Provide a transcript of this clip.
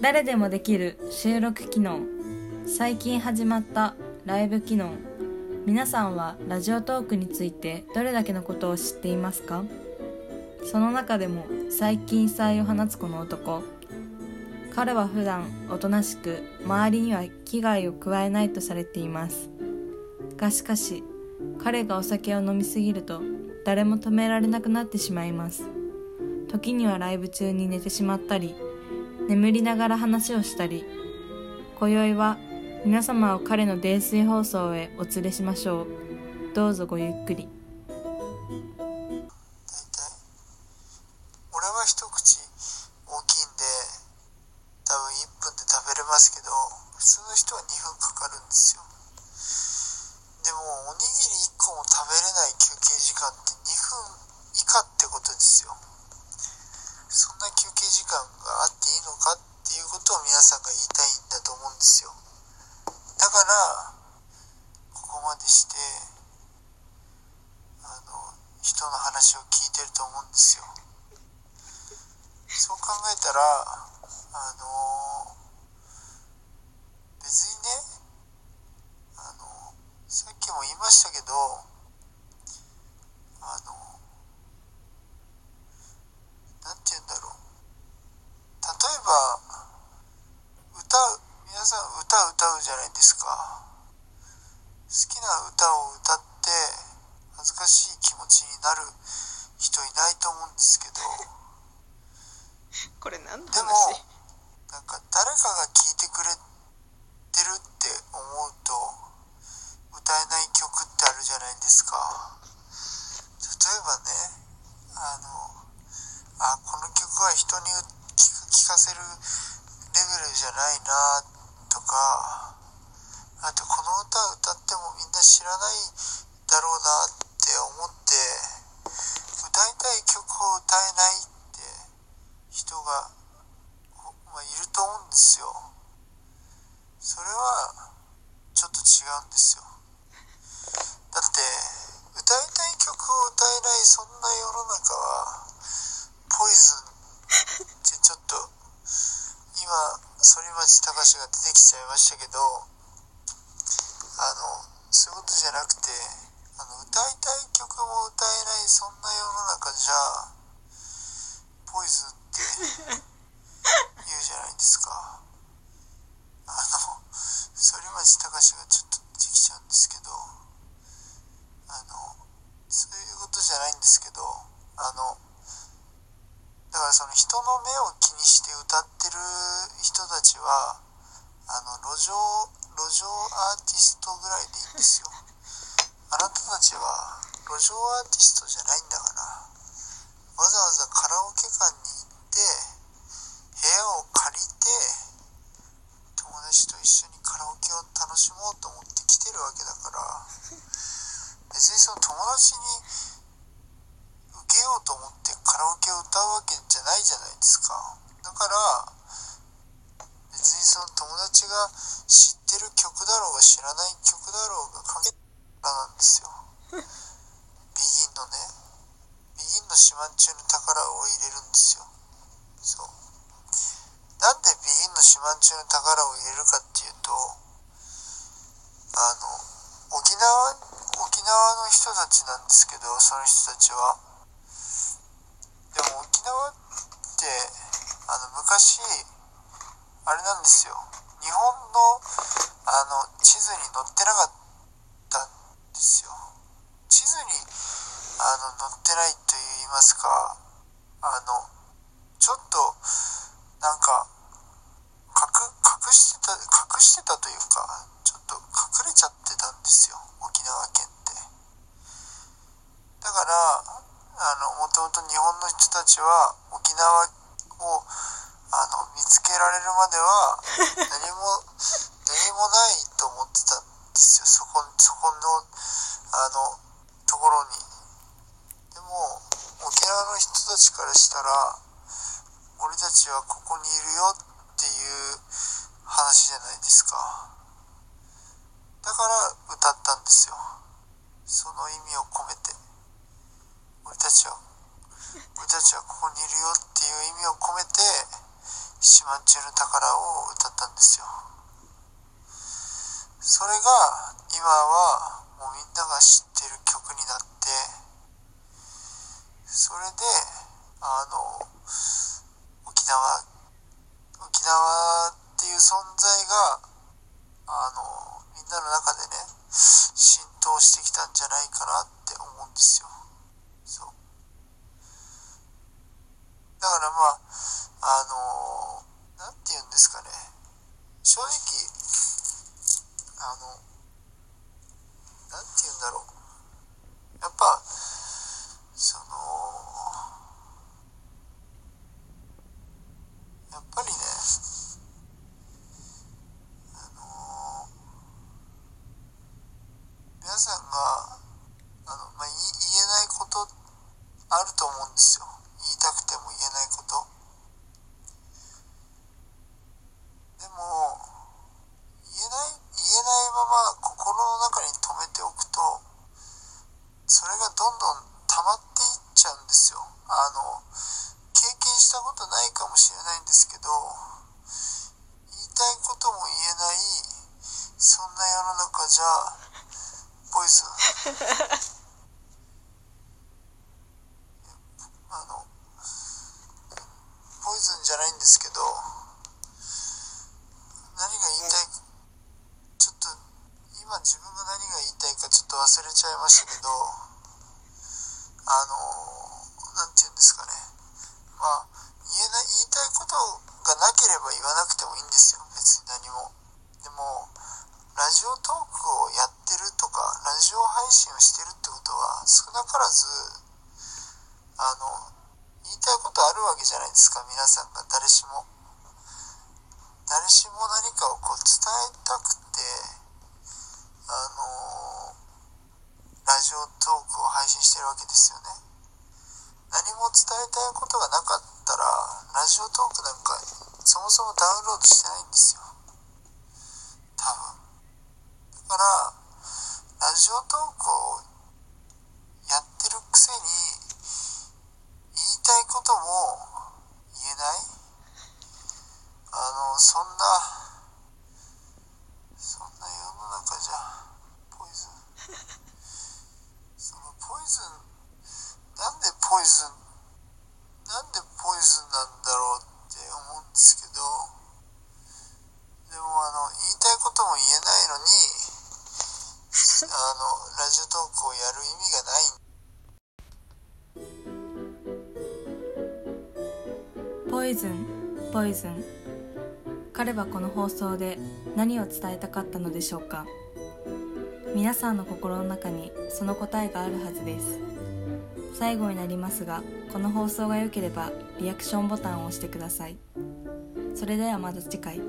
誰でもできる収録機能。最近始まったライブ機能。皆さんはラジオトークについてどれだけのことを知っていますか？その中でも最近才を放つこの男。彼は普段おとなしく周りには危害を加えないとされています。がしかし彼がお酒を飲みすぎると誰も止められなくなってしまいます。時にはライブ中に寝てしまったり眠りながら話をしたり今宵は皆様を彼の泥酔放送へお連れしましょう。どうぞごゆっくり。大体俺は一口大きいんで多分1分で食べれますけど普通の人は2分かかるんですよ。でもおにぎり1個も食べれない休憩時間って2分以下ってことですよ。そんな休憩時間があってことを皆さんが言いたいんだと思うんですよ。だからここまでしてあの人の話を聞いてると思うんですよ。そう考えたらあの別にねあのさっきも言いましたけどあのなんて言うんだろう例えば歌う皆さん歌歌うじゃないですか好きな歌を歌って恥ずかしい気持ちになる人いないと思うんですけど。これ何のでも話なんか誰かが聴いてくれてるって思うと歌えない曲ってあるじゃないですか。例えばねあのあこの曲は人に聴く聴かせるレベルじゃないなとかあとこの歌歌ってもみんな知らないだろうなって思って歌いたい曲を歌えないって人がまあ、いると思うんですよ。それはちょっと違うんですよ。だって歌いたい曲を歌えないそんな世の中はポイズンってちょっと今反町隆史が出てきちゃいましたけどあのそういうことじゃなくて歌いたい曲も歌えないそんな世の中じゃポイズンって言うじゃないですか。あの反町隆がちょっと出てきちゃうんですけどあのそういうことじゃないんですけどあのだからその人の目を気にして歌ってる人たちはあの路上路上アーティストぐらいでいいんですよ。あなたたちは路上アーティストじゃないんだからわざわざカラオケ館に行って部屋を借りて友達と一緒にカラオケを楽しもうと思って来てるわけだから別にその友達に受けようと思ってカラオケを歌うわけじゃないじゃないですか。だから別にその友達が知ってる曲だろうが知らない曲だろうがかけたらなんですよビギンのねビギンの四万中の宝を入れるんですよそうなんでビギンの四万中の宝を入れるかっていうとあの沖縄沖縄の人たちなんですけどその人たちは。でも沖縄ってあの昔あれなんですよ。日本のあの地図に載ってなかったんですよ。地図にあの載ってないと言いますかあのちょっとなんか隠隠してたというかちょっと隠れちゃってたんですよ沖縄県って。だからあのもともと日本の人たちは沖縄をあの見つけられるまでは 何も何もないと思ってたんですよ。そこそこのあのところに。でも沖縄の人たちからしたら俺たちはここにいるよって話じゃないですか。だから歌ったんですよ。その意味を込めて。俺たちは俺たちはここにいるよっていう意味を込めて四万中の宝を歌ったんですよ。それが今はもうみんなが知ってる曲になってそれであの沖縄沖縄っていう存在があのみんなの中でね浸透してきたんじゃないかなって思うんですよそうだからまああのなんて言うんですかね正直あのなんて言うんだろう。やっぱそのやっぱりねあの皆さんがあの、まあ、言えないことあると思うんですよ言いたくても言えないことでも言えない言えないまま心の中に留めておくとそれがどんどん溜まっていっちゃうんですよあの経験したことないかもしれないんですけど言いたいことも言えないそんな世の中じゃポイズンあのポイズンじゃないんですけど何が言いたいちょっと今自分が何が言いたいかちょっと忘れちゃいましたけどあのなんて言うんですかねまあ言えない言いたいことがなければ言わなくてもいいんですよ別に何もでもラジオトークをやってるとかラジオ配信をしてるってことは少なからずあの言いたいことあるわけじゃないですか。皆さんが誰しも誰しも何かをこう伝えたくてあのラジオトークを配信してるわけですよね。何も伝えたいことがなかったらラジオトークなんかそもそもダウンロードしてないんですイズンポイズン彼はこの放送で何を伝えたかったのでしょうか。皆さんの心の中にその答えがあるはずです。最後になりますがこの放送が良ければリアクションボタンを押してください。それではまた次回。